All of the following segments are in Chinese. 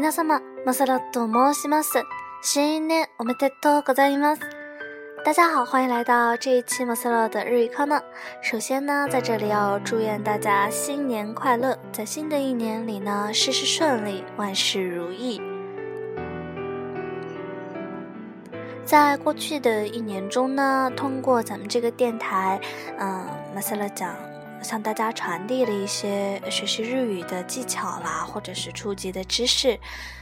皆様、マサラと申します。新年おめでとうございます。大家好，欢迎来到这一期马萨拉的日语课呢。首先呢，在这里要祝愿大家新年快乐，在新的一年里呢，事事顺利，万事如意。在过去的一年中呢，通过咱们这个电台，嗯，马萨拉讲 向大家传递了一些学习日语的技巧啦，或者是初级的知识。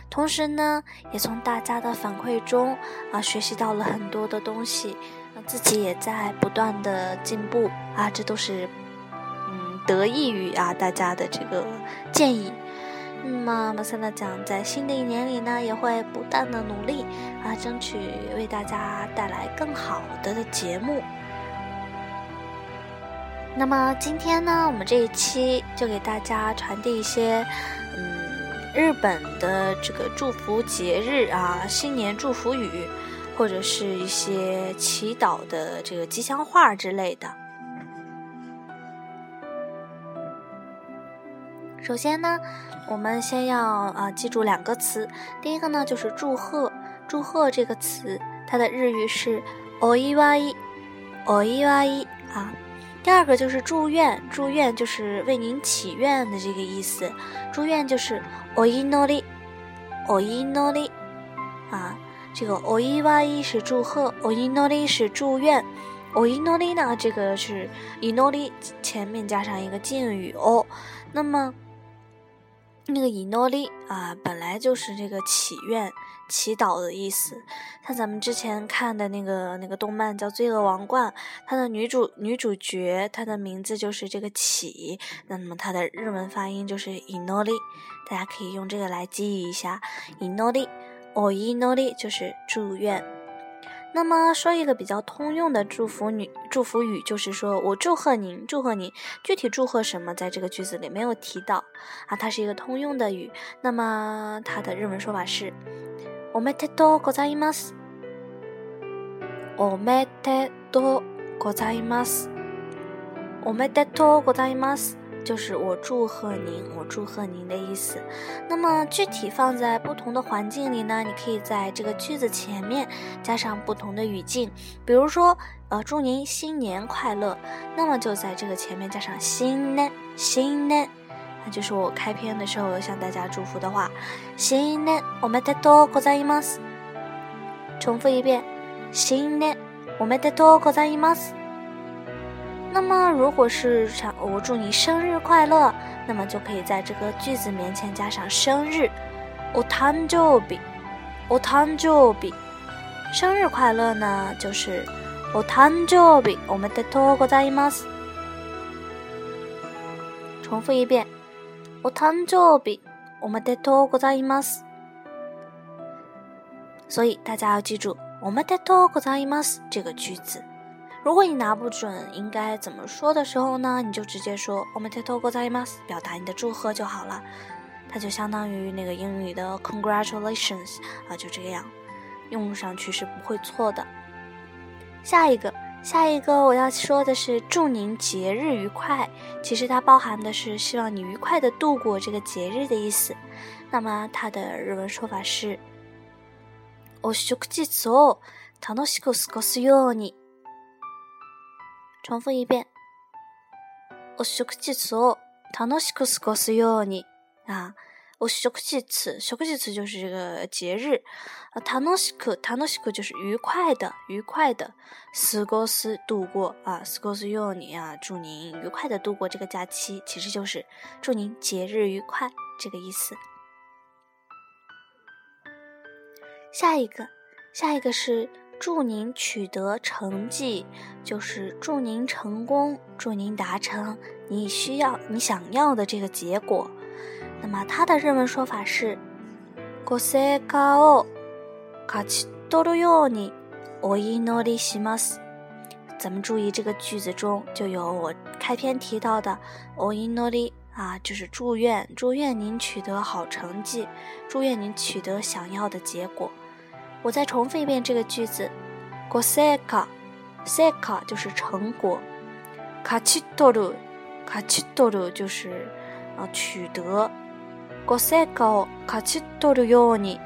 同时呢，也从大家的反馈中啊学习到了很多的东西，自己也在不断的进步啊，这都是嗯得益于啊大家的这个建议。那么马塞拉讲在新的一年里呢，也会不断的努力啊，争取为大家带来更好的节目。那么今天呢，我们这一期就给大家传递一些嗯。日本的这个祝福节日啊，新年祝福语，或者是一些祈祷的这个吉祥话之类的。首先呢，我们先要啊记住两个词，第一个呢就是祝贺，祝贺这个词，它的日语是“おいわい”，“おいわい”啊。 第二个就是祝愿，祝愿就是为您祈愿的这个意思。祝愿就是おいのり，おいのり，啊，这个おいわい是祝贺，おいのり是祝愿，おいのり呢，这个是いのり前面加上一个敬语哦。那么那个いのり啊，本来就是这个祈愿。 祈祷的意思，像咱们之前看的那个那个动漫叫《罪恶王冠》，它的女主女主角她的名字就是这个启，那么它的日文发音就是 inori，大家可以用这个来记忆一下 inori，哦 inori 就是祝愿。那么说一个比较通用的祝福语，祝福语就是说我祝贺您，祝贺您。具体祝贺什么，在这个句子里没有提到啊，它是一个通用的语。那么它的日文说法是。おめでとうございます。おめでとうございます。おめでとうございます，就是我祝贺您，我祝贺您的意思。那么具体放在不同的环境里呢？你可以在这个句子前面加上不同的语境，比如说，呃，祝您新年快乐，那么就在这个前面加上新年，新年。 那就是我开篇的时候向大家祝福的话。新年おめでとうございます。重复一遍，新年おめでとうございます。那么，如果是想我祝你生日快乐，那么就可以在这个句子面前加上生日。お誕生日，お誕生日，生日快乐呢，就是お誕生日おめでとうございます。重复一遍。 お誕生日おめでとうございます。所以大家要记住“おめでとうございます”这个句子。如果你拿不准应该怎么说的时候呢，你就直接说“おめでとうございます”，表达你的祝贺就好了。它就相当于那个英语的 “congratulations” 啊，就这样，用上去是不会错的。下一个。 下一个我要说的是祝您节日愉快，其实它包含的是希望你愉快的度过这个节日的意思。那么它的日文说法是お食事を楽しく過ごすように。重复一遍。お食事を楽しく過ごすように啊。 我食日，食日就是这个节日，啊，楽しく，楽しく就是愉快的，愉快的，過ごす度过啊，過ごすように啊，祝您愉快的度过这个假期，其实就是祝您节日愉快这个意思。下一个，下一个是祝您取得成绩，就是祝您成功，祝您达成你需要、你想要的这个结果。 那么它的日文说法是“ご成果を勝ち取るようにお祈りします”。咱们注意这个句子中就有我开篇提到的“お祈り”啊，就是祝愿，祝愿您取得好成绩，祝愿您取得想要的结果。我再重复一遍这个句子：“ご成果，成果就是成果；勝ち取る，勝ち取る就是啊取得。 ご成果を勝ち取るように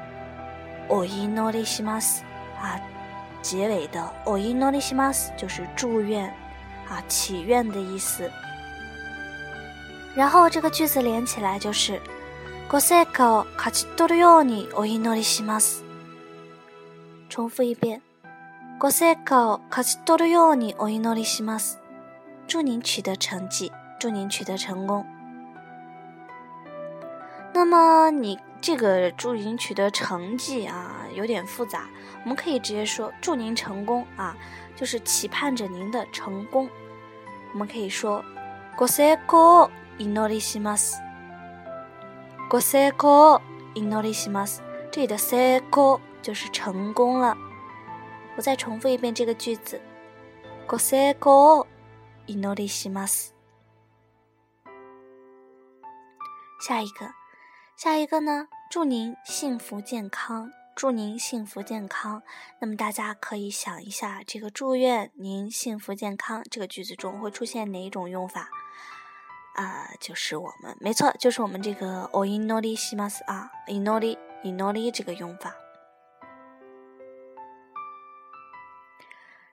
お祈りします啊。结尾的お祈りします就是祝愿啊、祈愿的意思。然后这个句子连起来就是ご成果を勝ち取るようにお祈りします。重复一遍。ご成果を勝ち取るようにお祈りします。祝您取得成绩，祝您取得成功。那么你这个祝您取得成绩啊，有点复杂。我们可以直接说祝您成功啊，就是期盼着您的成功。我们可以说ご成功祈りします。ご成功祈りします。这里的成功就是成功了。我再重复一遍这个句子。ご成功祈りします。下一个。 下一个呢？祝您幸福健康，祝您幸福健康。那么大家可以想一下，这个祝愿您幸福健康这个句子中会出现哪一种用法？啊，就是我们，没错，就是我们这个お祈りします啊，祈り、祈り这个用法。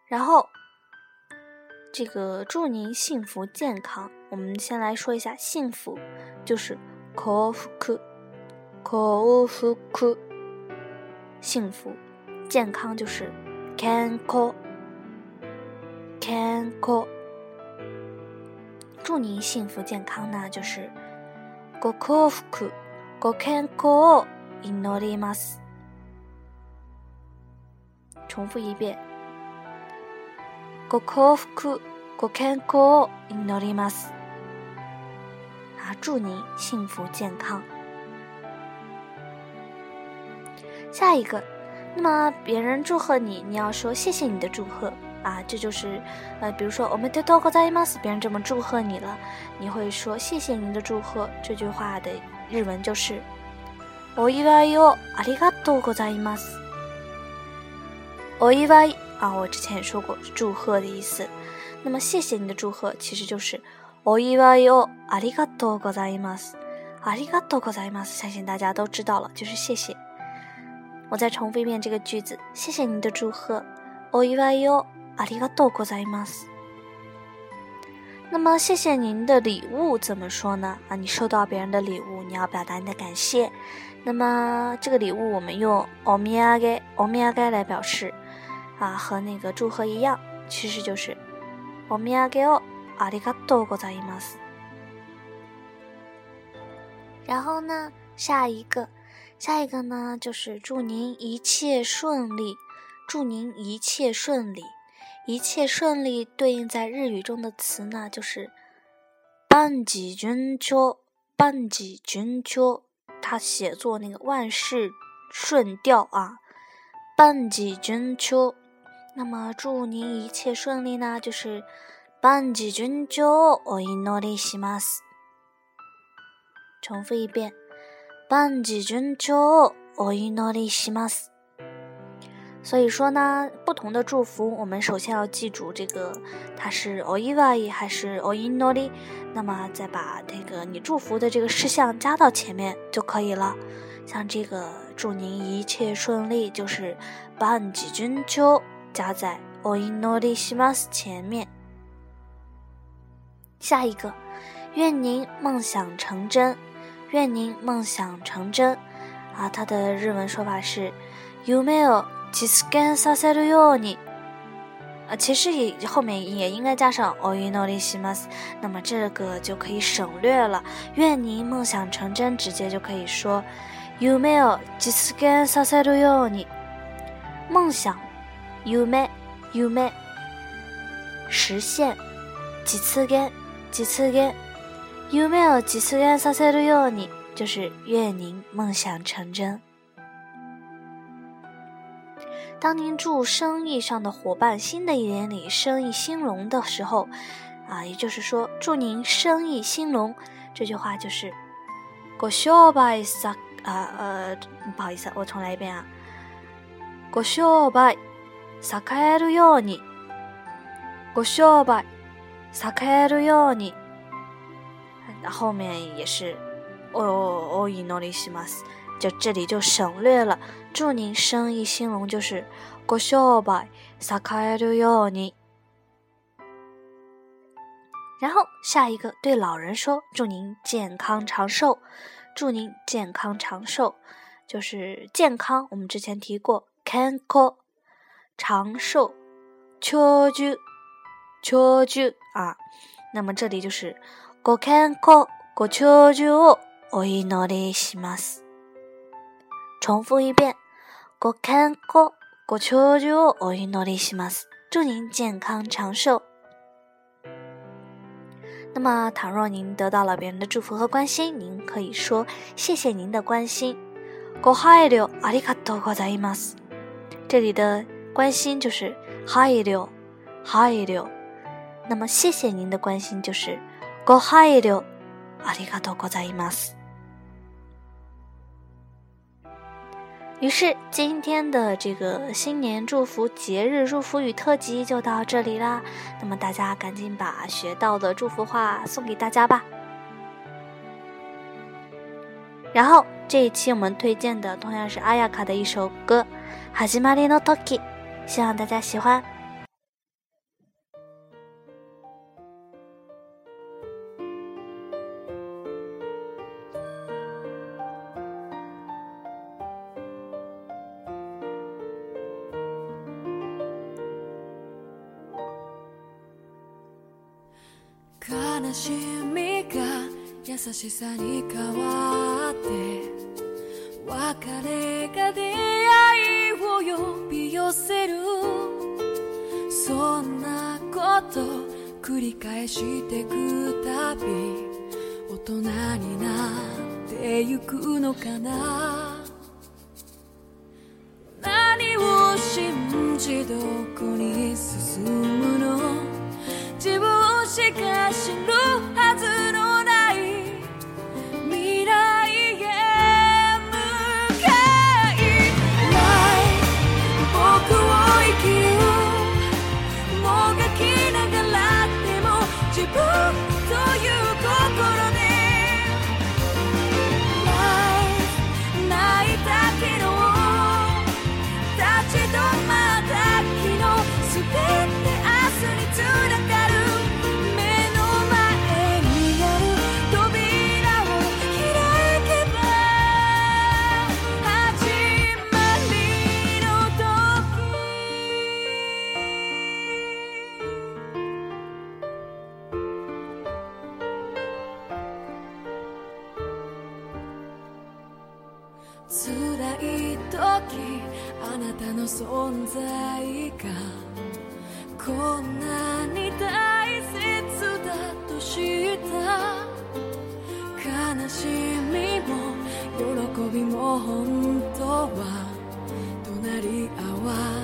然后，这个祝您幸福健康，我们先来说一下幸福，就是幸福。 幸福，幸福，健康就是健康，健康。祝您幸福健康呢，就是ご幸福、ご健康を祈ります。重复一遍，ご幸福、ご健康を祈ります。啊，祝您幸福健康。 下一个，那么别人祝贺你，你要说谢谢你的祝贺啊，这就是呃，比如说，おめでとうございま，别人这么祝贺你了，你会说谢谢您的祝贺。这句话的日文就是おいわよ、ありがとうございます。おいわ啊，我之前也说过，祝贺的意思。那么谢谢你的祝贺，其实就是おいわよ、ありがとうございます。ありがとうございます，相信大家都知道了，就是谢谢。我再重复一遍这个句子，谢谢您的祝贺。お祝いをありがとうございます。那么，谢谢您的礼物怎么说呢？啊，你收到别人的礼物，你要表达你的感谢。那么，这个礼物我们用おみやげ、おみやげ来表示，啊，和那个祝贺一样，其实就是おみやげをありがとうございます。然后呢，下一个。 下一个呢，就是祝您一切顺利，祝您一切顺利，一切顺利对应在日语中的词呢，就是万吉君秋，万吉君秋，它写作那个万事顺调啊，万吉君秋。那么祝您一切顺利呢，就是万吉君秋，お祈りします。重复一遍。 万事順調お祈りします。所以说呢，不同的祝福，我们首先要记住这个它是お祝い还是お祈り，那么再把这个你祝福的这个事项加到前面就可以了。像这个祝您一切顺利，就是万事順調加在お祈りします前面。下一个，愿您梦想成真。 愿您梦想成真，啊，它的日文说法是夢を実現させるように，啊，其实也后面也应该加上お祈りします，那么这个就可以省略了。愿您梦想成真，直接就可以说夢を実現させるように，梦想，夢，夢，实现，実現，実現。有 没有几次愿撒塞的哟？你就是愿您梦想成真。当您祝生意上的伙伴新的一年里生意兴隆的时候，啊，也就是说祝您生意兴隆。这句话就是ご商売さ啊呃，不好意思，我重来一遍啊。ご商売栄えるように。ご商売栄えるように。 那后面也是 哦哦伊诺里西马斯，就这里就省略了。祝您生意兴隆，就是ご商売栄えるように。然后下一个对老人说：“祝您健康长寿，祝您健康长寿，就是健康。我们之前提过，健康长寿，長寿長寿啊。那么这里就是 ご健康ご長寿をお祈りします。重复一遍，ご健康ご長寿をお祈りします。祝您健康长寿。那么，倘若您得到了别人的祝福和关心，您可以说谢谢您的关心。ご配慮ありがとうございます。这里的关心就是配慮，配慮。那么，谢谢您的关心就是 ご配慮ありがとうございます。于是，今天的这个新年祝福节日祝福语特辑就到这里啦。那么，大家赶紧把学到的祝福话送给大家吧。然后，这一期我们推荐的同样是阿亚卡的一首歌《始まりの時》，希望大家喜欢。 悲しみが優しさに変わって別れが出会いを呼び寄せる。そんなこと繰り返してくたび大人になってゆくのかな。何を信じどこに進む分しか知こんなに大切だと知った悲しみも喜びも本当は隣り合わせ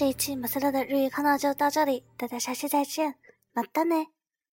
这一期马赛乐的日语看到就到这里，大家下期再见，马达呢。